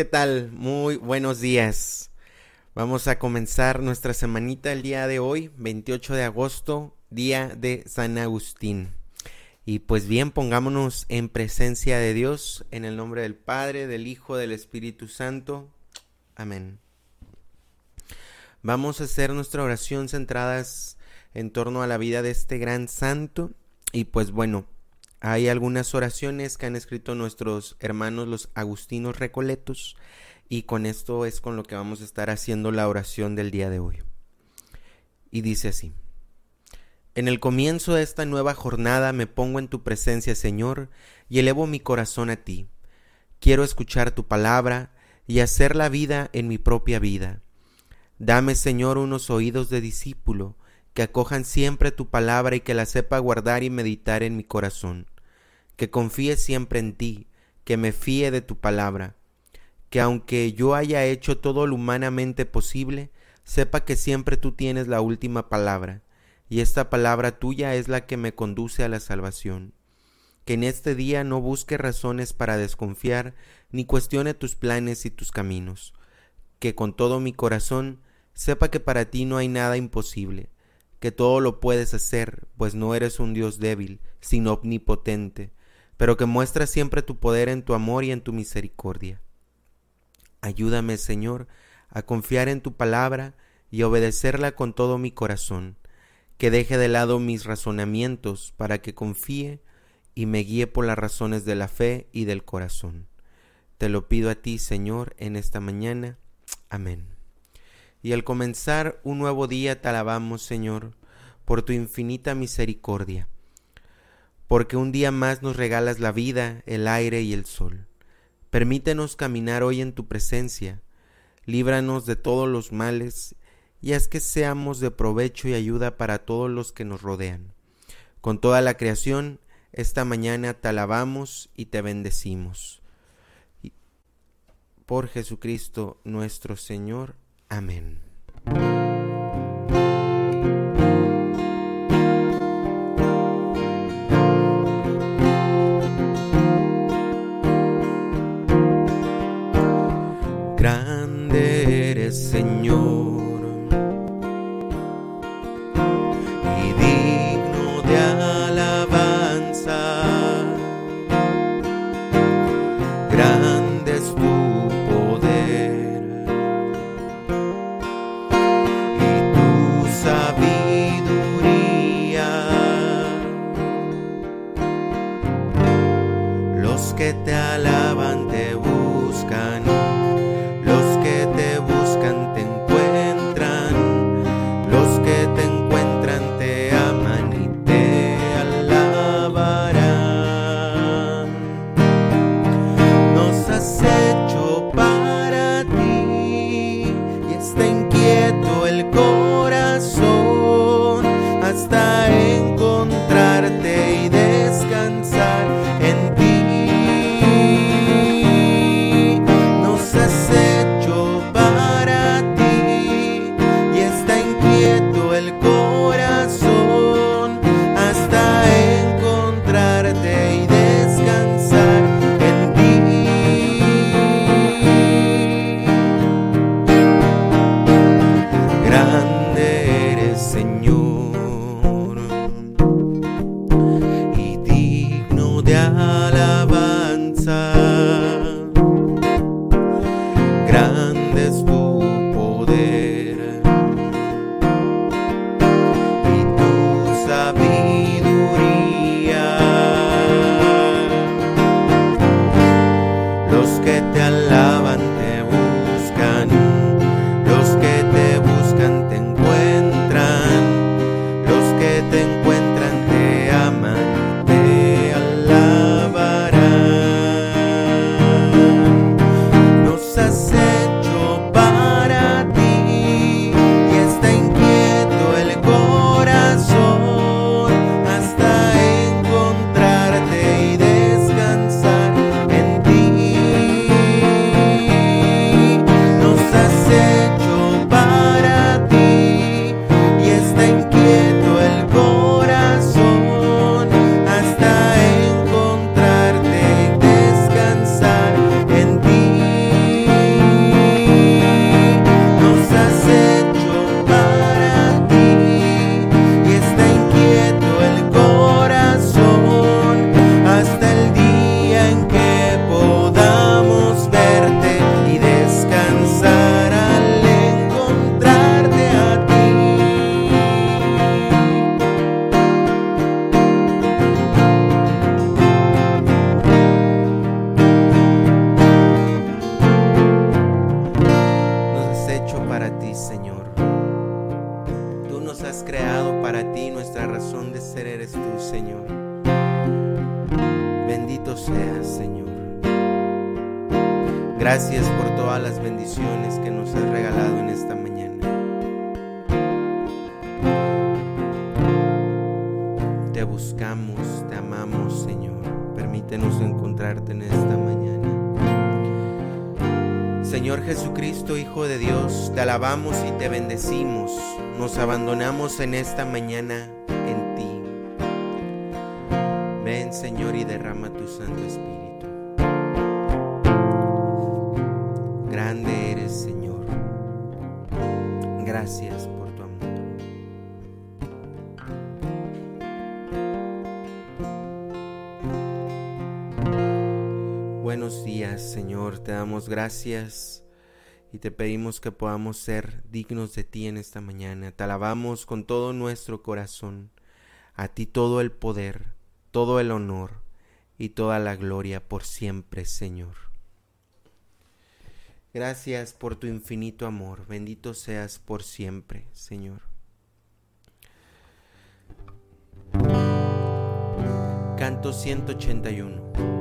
¿qué tal? Muy buenos días. Vamos a comenzar nuestra semanita el día de hoy, 28 de agosto, día de San Agustín. Y pues bien, pongámonos en presencia de Dios, en el nombre del Padre, del Hijo, del Espíritu Santo. Amén. Vamos a hacer nuestra oración centradas en torno a la vida de este gran santo. Y pues bueno, hay algunas oraciones que han escrito nuestros hermanos los agustinos recoletos y con esto es con lo que vamos a estar haciendo la oración del día de hoy. Y dice así. En el comienzo de esta nueva jornada me pongo en tu presencia, Señor, y elevo mi corazón a ti. Quiero escuchar tu palabra y hacer la vida en mi propia vida. Dame, Señor, unos oídos de discípulo, que acojan siempre tu palabra y que la sepa guardar y meditar en mi corazón que confíe siempre en ti, que me fíe de tu palabra, que aunque yo haya hecho todo lo humanamente posible, sepa que siempre tú tienes la última palabra, y esta palabra tuya es la que me conduce a la salvación. Que en este día no busque razones para desconfiar, ni cuestione tus planes y tus caminos. Que con todo mi corazón sepa que para ti no hay nada imposible, que todo lo puedes hacer, pues no eres un Dios débil, sino omnipotente, pero que muestra siempre tu poder en tu amor y en tu misericordia. Ayúdame, Señor, a confiar en tu palabra y obedecerla con todo mi corazón, que deje de lado mis razonamientos para que confíe y me guíe por las razones de la fe y del corazón. Te lo pido a ti, Señor, en esta mañana. Amén. Y al comenzar un nuevo día te alabamos, Señor, por tu infinita misericordia porque un día más nos regalas la vida, el aire y el sol. Permítenos caminar hoy en tu presencia, líbranos de todos los males y haz que seamos de provecho y ayuda para todos los que nos rodean. Con toda la creación, esta mañana te alabamos y te bendecimos. Por Jesucristo nuestro Señor. Amén. Nos abandonamos en esta mañana en ti. Ven, Señor, y derrama tu Santo Espíritu. Grande eres, Señor. Gracias por tu amor. Buenos días, Señor. Te damos gracias y te pedimos que podamos ser dignos de ti en esta mañana. Te alabamos con todo nuestro corazón. A ti todo el poder, todo el honor y toda la gloria por siempre, Señor. Gracias por tu infinito amor. Bendito seas por siempre, Señor. Canto 181.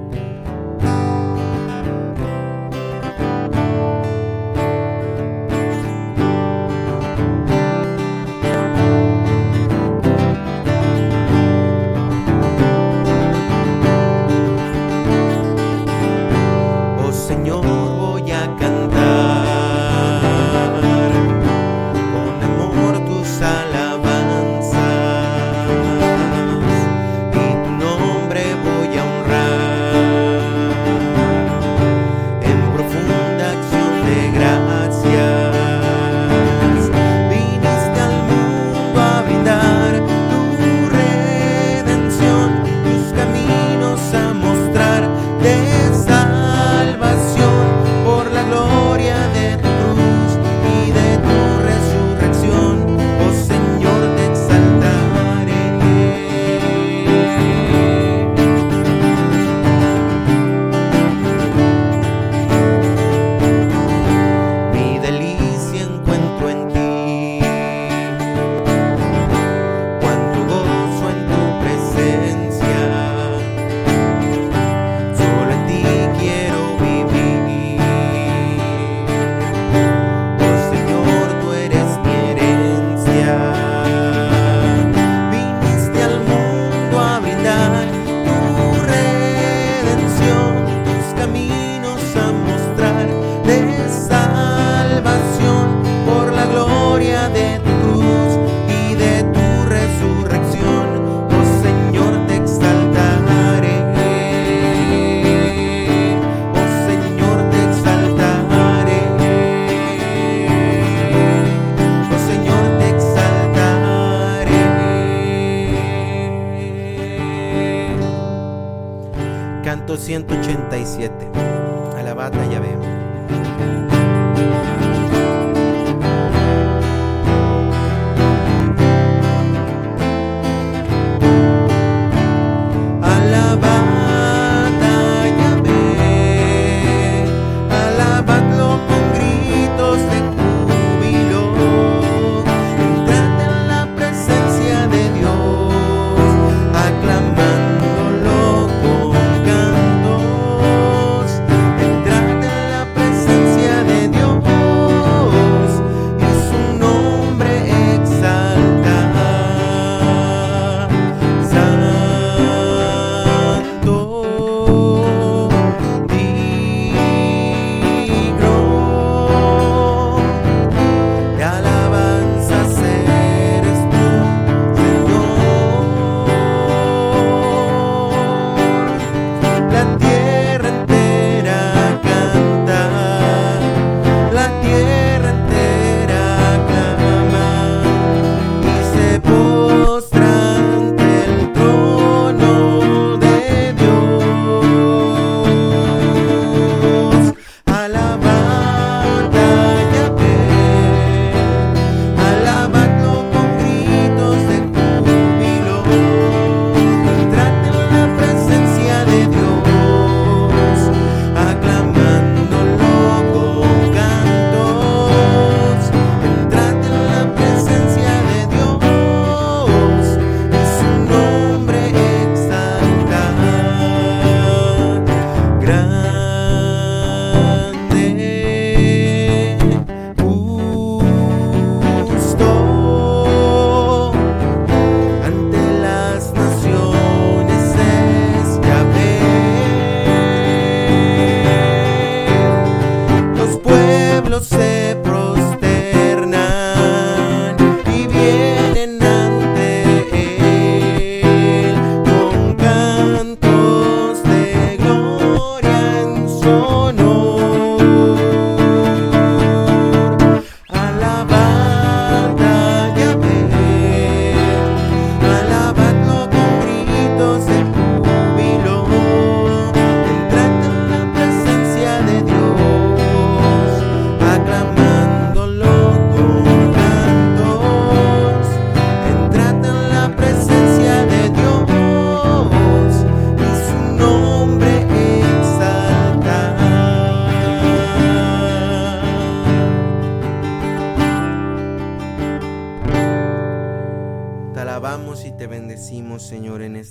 187. Alabata ya veo.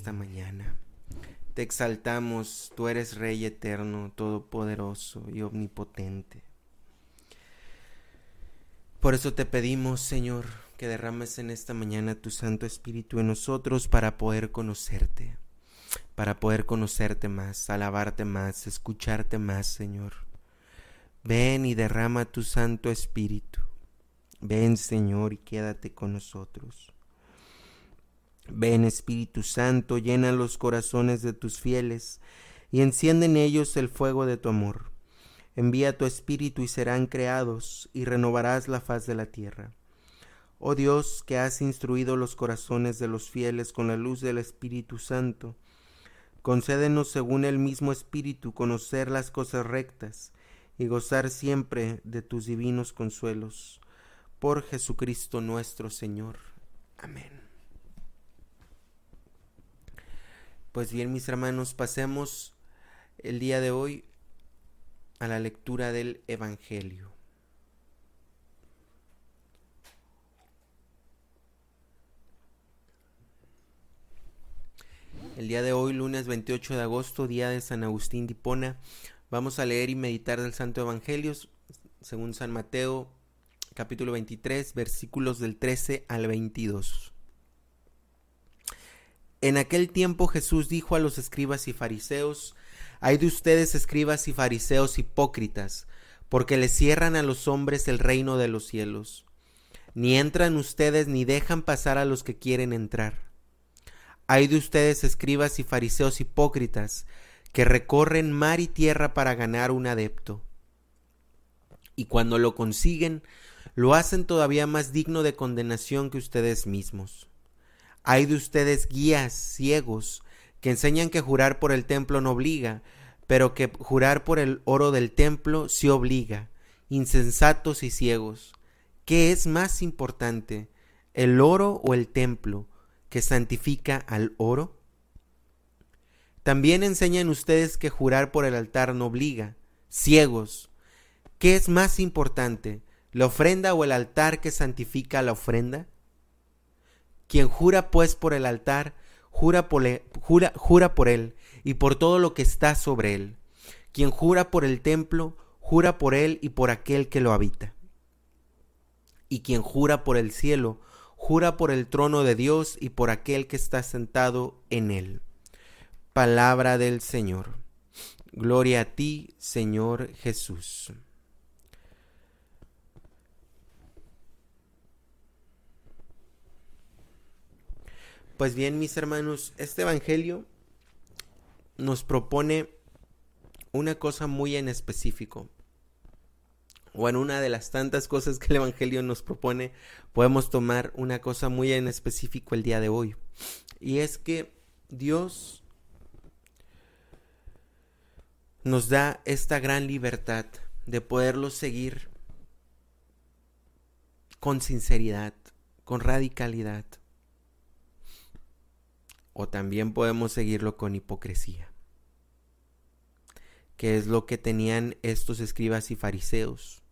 Esta mañana. Te exaltamos, tú eres Rey eterno, todopoderoso y omnipotente. Por eso te pedimos, Señor, que derrames en esta mañana tu Santo Espíritu en nosotros para poder conocerte, para poder conocerte más, alabarte más, escucharte más, Señor. Ven y derrama tu Santo Espíritu. Ven, Señor, y quédate con nosotros. Ven Espíritu Santo, llena los corazones de tus fieles y enciende en ellos el fuego de tu amor. Envía tu Espíritu y serán creados y renovarás la faz de la tierra. Oh Dios, que has instruido los corazones de los fieles con la luz del Espíritu Santo, concédenos según el mismo Espíritu conocer las cosas rectas y gozar siempre de tus divinos consuelos. Por Jesucristo nuestro Señor. Amén. Pues bien, mis hermanos, pasemos el día de hoy a la lectura del Evangelio. El día de hoy, lunes 28 de agosto, día de San Agustín de vamos a leer y meditar del Santo Evangelio según San Mateo, capítulo 23, versículos del 13 al 22. En aquel tiempo Jesús dijo a los escribas y fariseos, Hay de ustedes escribas y fariseos hipócritas, porque les cierran a los hombres el reino de los cielos. Ni entran ustedes ni dejan pasar a los que quieren entrar. Hay de ustedes escribas y fariseos hipócritas, que recorren mar y tierra para ganar un adepto. Y cuando lo consiguen, lo hacen todavía más digno de condenación que ustedes mismos. Hay de ustedes guías ciegos que enseñan que jurar por el templo no obliga, pero que jurar por el oro del templo sí obliga. Insensatos y ciegos. ¿Qué es más importante, el oro o el templo que santifica al oro? También enseñan ustedes que jurar por el altar no obliga. Ciegos. ¿Qué es más importante, la ofrenda o el altar que santifica la ofrenda? Quien jura pues por el altar, jura por, él, y por todo lo que está sobre él. Quien jura por el templo, jura por él y por aquel que lo habita. Y quien jura por el cielo, jura por el trono de Dios y por aquel que está sentado en él. Palabra del Señor. Gloria a ti, Señor Jesús. Pues bien, mis hermanos, este Evangelio nos propone una cosa muy en específico. O en una de las tantas cosas que el Evangelio nos propone, podemos tomar una cosa muy en específico el día de hoy. Y es que Dios nos da esta gran libertad de poderlo seguir con sinceridad, con radicalidad o también podemos seguirlo con hipocresía, que es lo que tenían estos escribas y fariseos.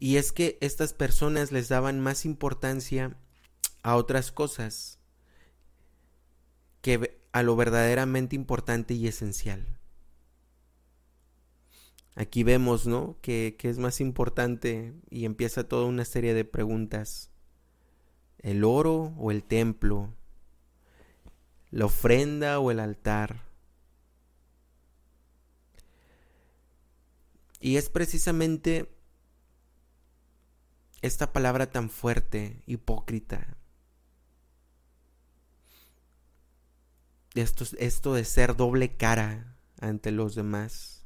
Y es que estas personas les daban más importancia a otras cosas que a lo verdaderamente importante y esencial. Aquí vemos, ¿no? Que, que es más importante y empieza toda una serie de preguntas el oro o el templo, la ofrenda o el altar. Y es precisamente esta palabra tan fuerte, hipócrita. Esto, esto de ser doble cara ante los demás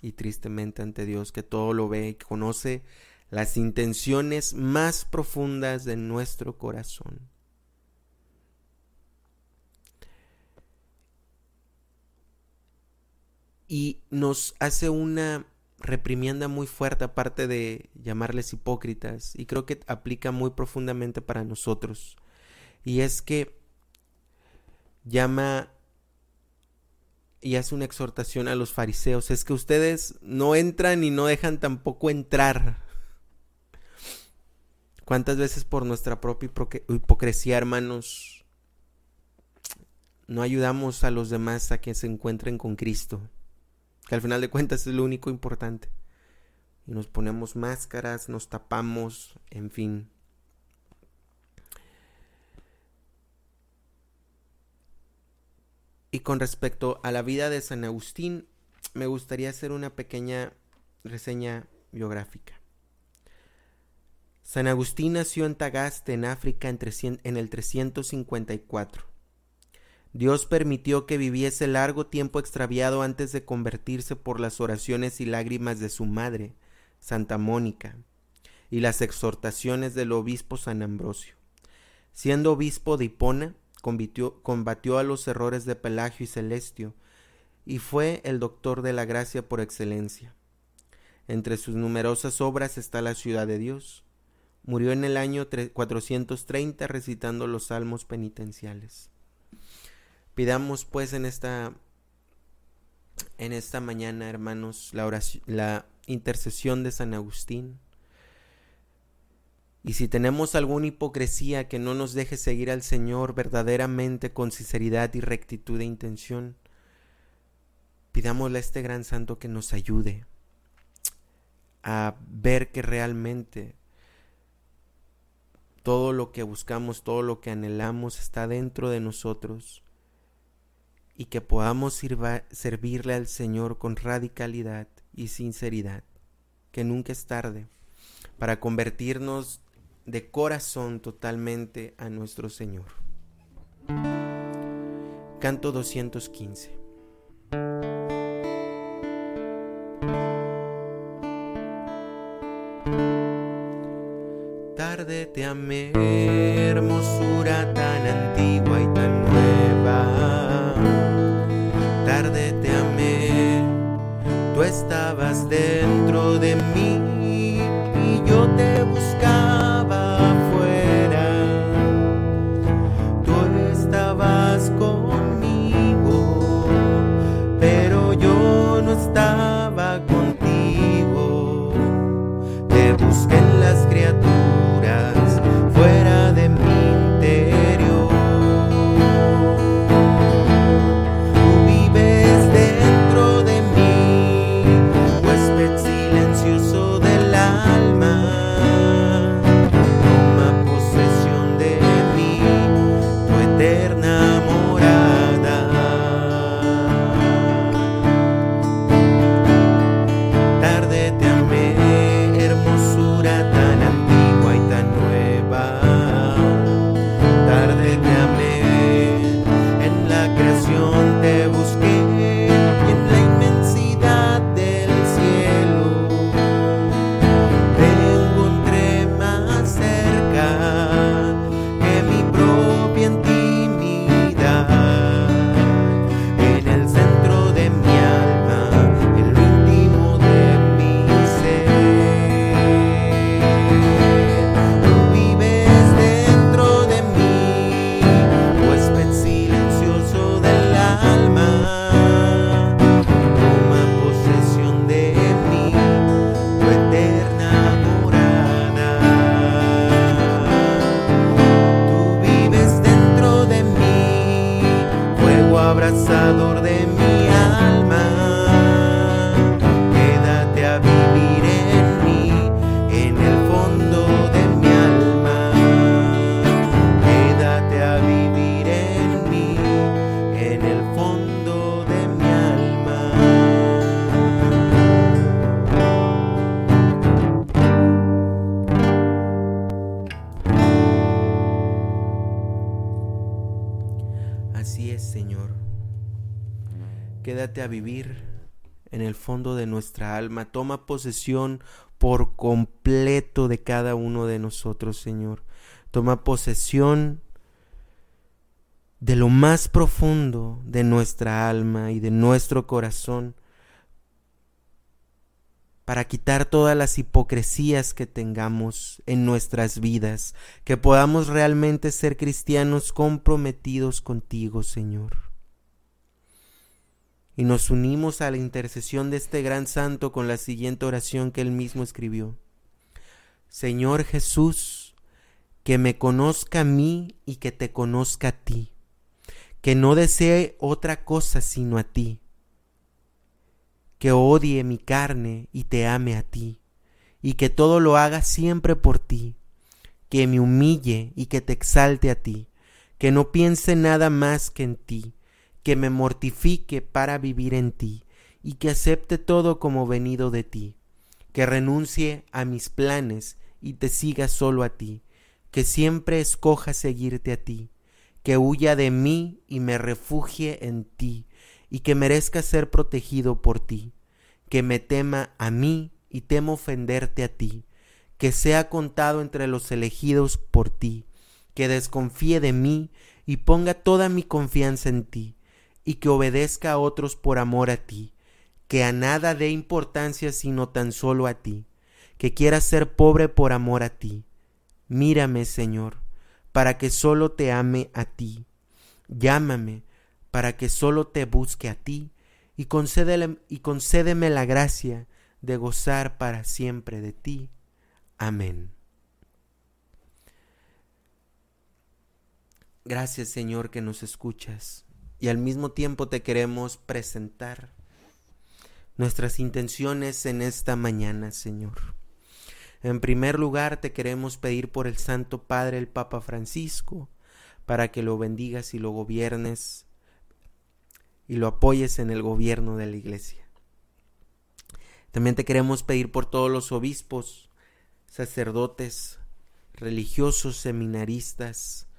y tristemente ante Dios que todo lo ve y conoce las intenciones más profundas de nuestro corazón. Y nos hace una reprimienda muy fuerte aparte de llamarles hipócritas y creo que aplica muy profundamente para nosotros. Y es que llama y hace una exhortación a los fariseos, es que ustedes no entran y no dejan tampoco entrar. ¿Cuántas veces por nuestra propia hipocresía, hermanos, no ayudamos a los demás a que se encuentren con Cristo? Que al final de cuentas es lo único importante. Y nos ponemos máscaras, nos tapamos, en fin. Y con respecto a la vida de San Agustín, me gustaría hacer una pequeña reseña biográfica. San Agustín nació en Tagaste, en África, en, el 354. Dios permitió que viviese largo tiempo extraviado antes de convertirse por las oraciones y lágrimas de su madre, Santa Mónica, y las exhortaciones del obispo San Ambrosio. Siendo obispo de Hipona, combatió, a los errores de Pelagio y Celestio, y fue el doctor de la gracia por excelencia. Entre sus numerosas obras está la ciudad de Dios. Murió en el año 430 recitando los salmos penitenciales. Pidamos pues en esta en esta mañana, hermanos, la la intercesión de San Agustín y si tenemos alguna hipocresía que no nos deje seguir al Señor verdaderamente con sinceridad y rectitud de intención, pidámosle a este gran santo que nos ayude a ver que realmente todo lo que buscamos, todo lo que anhelamos está dentro de nosotros y que podamos servirle al Señor con radicalidad y sinceridad, que nunca es tarde para convertirnos de corazón totalmente a nuestro Señor. Canto 215. Tarde te amé, hermosura A vivir en el fondo de nuestra alma. Toma posesión por completo de cada uno de nosotros, Señor. Toma posesión de lo más profundo de nuestra alma y de nuestro corazón para quitar todas las hipocresías que tengamos en nuestras vidas, que podamos realmente ser cristianos comprometidos contigo, Señor. Y nos unimos a la intercesión de este gran santo con la siguiente oración que él mismo escribió. Señor Jesús, que me conozca a mí y que te conozca a ti, que no desee otra cosa sino a ti que odie mi carne y te ame a ti, y que todo lo haga siempre por ti, que me humille y que te exalte a ti, que no piense nada más que en ti, que me mortifique para vivir en ti, y que acepte todo como venido de ti, que renuncie a mis planes y te siga solo a ti, que siempre escoja seguirte a ti, que huya de mí y me refugie en ti, y que merezca ser protegido por ti, que me tema a mí y temo ofenderte a ti, que sea contado entre los elegidos por ti, que desconfíe de mí y ponga toda mi confianza en ti, y que obedezca a otros por amor a ti, que a nada dé importancia sino tan solo a ti, que quiera ser pobre por amor a ti. Mírame, Señor, para que solo te ame a ti. Llámame para que solo te busque a ti y y concédeme la gracia de gozar para siempre de ti. Amén. Gracias Señor que nos escuchas y al mismo tiempo te queremos presentar nuestras intenciones en esta mañana, Señor. En primer lugar, te queremos pedir por el Santo Padre, el Papa Francisco, para que lo bendigas y lo gobiernes y lo apoyes en el gobierno de la iglesia. También te queremos pedir por todos los obispos, sacerdotes, religiosos, seminaristas,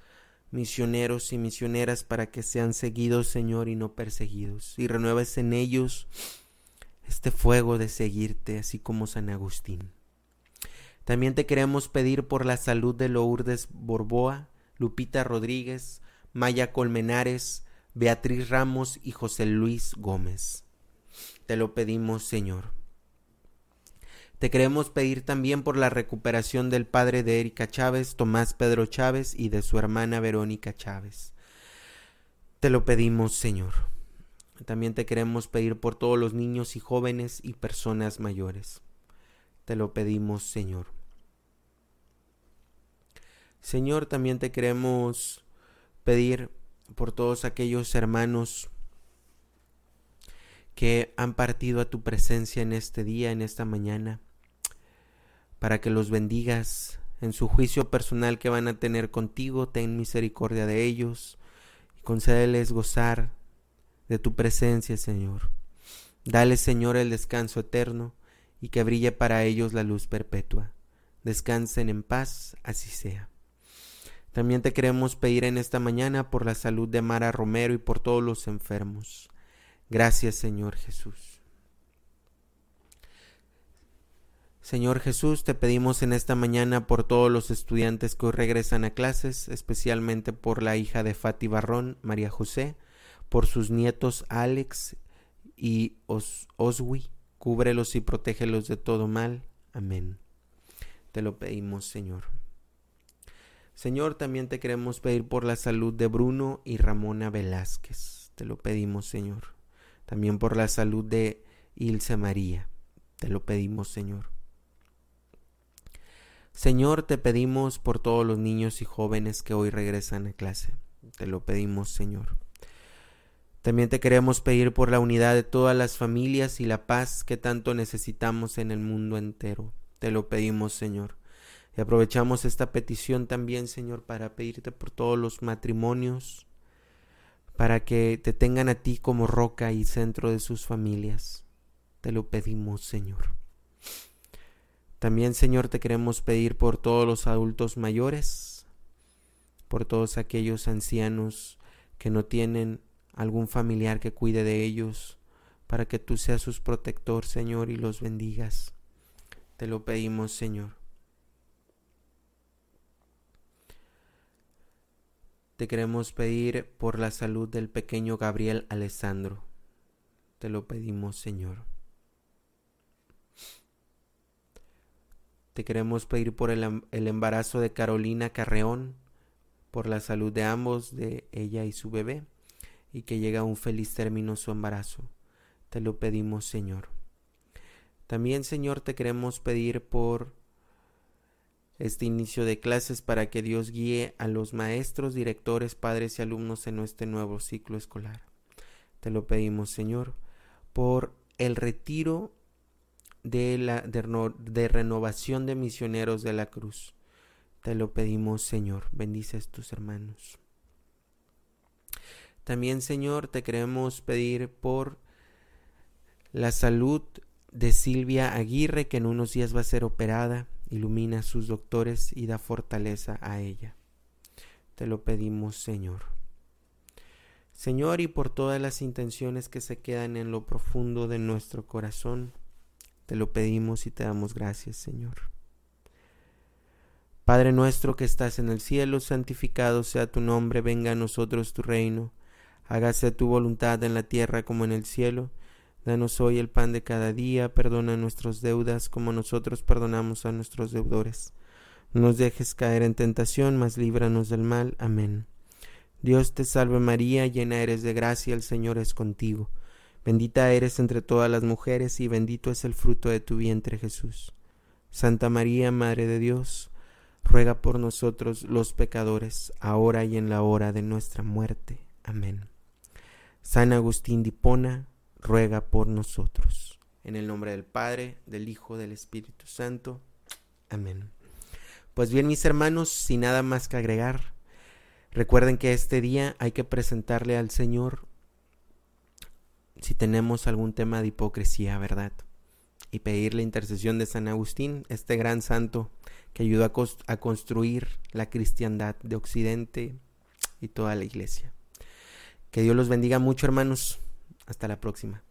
misioneros y misioneras para que sean seguidos, Señor, y no perseguidos. Y renueves en ellos este fuego de seguirte, así como San Agustín. También te queremos pedir por la salud de Lourdes Borboa, Lupita Rodríguez, Maya Colmenares, Beatriz Ramos y José Luis Gómez. Te lo pedimos, Señor. Te queremos pedir también por la recuperación del padre de Erika Chávez, Tomás Pedro Chávez y de su hermana Verónica Chávez. Te lo pedimos, Señor. También te queremos pedir por todos los niños y jóvenes y personas mayores. Te lo pedimos, Señor. Señor, también te queremos pedir por todos aquellos hermanos que han partido a tu presencia en este día, en esta mañana, para que los bendigas en su juicio personal que van a tener contigo, ten misericordia de ellos y concédeles gozar de tu presencia, Señor. Dale, Señor, el descanso eterno y que brille para ellos la luz perpetua. Descansen en paz, así sea. También te queremos pedir en esta mañana por la salud de Mara Romero y por todos los enfermos. Gracias Señor Jesús. Señor Jesús, te pedimos en esta mañana por todos los estudiantes que hoy regresan a clases, especialmente por la hija de Fati Barrón, María José, por sus nietos Alex y Oswi, cúbrelos y protégelos de todo mal. Amén. Te lo pedimos, Señor. Señor, también te queremos pedir por la salud de Bruno y Ramona Velázquez. Te lo pedimos, Señor. También por la salud de Ilse María. Te lo pedimos, Señor. Señor, te pedimos por todos los niños y jóvenes que hoy regresan a clase. Te lo pedimos, Señor. También te queremos pedir por la unidad de todas las familias y la paz que tanto necesitamos en el mundo entero. Te lo pedimos, Señor. Y aprovechamos esta petición también, Señor, para pedirte por todos los matrimonios, para que te tengan a ti como roca y centro de sus familias. Te lo pedimos, Señor. También, Señor, te queremos pedir por todos los adultos mayores, por todos aquellos ancianos que no tienen algún familiar que cuide de ellos, para que tú seas sus protector, Señor, y los bendigas. Te lo pedimos, Señor. Te queremos pedir por la salud del pequeño Gabriel Alessandro. Te lo pedimos, Señor. Te queremos pedir por el, el, embarazo de Carolina Carreón, por la salud de ambos, de ella y su bebé, y que llegue a un feliz término su embarazo. Te lo pedimos, Señor. También, Señor, te queremos pedir por este inicio de clases para que Dios guíe a los maestros, directores, padres y alumnos en este nuevo ciclo escolar. Te lo pedimos, Señor, por el retiro de, la, de, renovación de misioneros de la cruz. Te lo pedimos, Señor. Bendices tus hermanos. También, Señor, te queremos pedir por la salud de Silvia Aguirre, que en unos días va a ser operada ilumina a sus doctores y da fortaleza a ella. Te lo pedimos, Señor. Señor, y por todas las intenciones que se quedan en lo profundo de nuestro corazón, te lo pedimos y te damos gracias, Señor. Padre nuestro que estás en el cielo, santificado sea tu nombre, venga a nosotros tu reino, hágase tu voluntad en la tierra como en el cielo. Danos hoy el pan de cada día, perdona nuestras deudas como nosotros perdonamos a nuestros deudores. No nos dejes caer en tentación, mas líbranos del mal. Amén. Dios te salve María, llena eres de gracia, el Señor es contigo. Bendita eres entre todas las mujeres y bendito es el fruto de tu vientre Jesús. Santa María, Madre de Dios, ruega por nosotros los pecadores, ahora y en la hora de nuestra muerte. Amén. San Agustín de Hipona, ruega por nosotros. En el nombre del Padre, del Hijo, del Espíritu Santo. Amén. Pues bien, mis hermanos, sin nada más que agregar, recuerden que este día hay que presentarle al Señor si tenemos algún tema de hipocresía, ¿verdad? Y pedir la intercesión de San Agustín, este gran santo que ayudó a, construir la cristiandad de Occidente y toda la iglesia. Que Dios los bendiga mucho, hermanos. Hasta la próxima.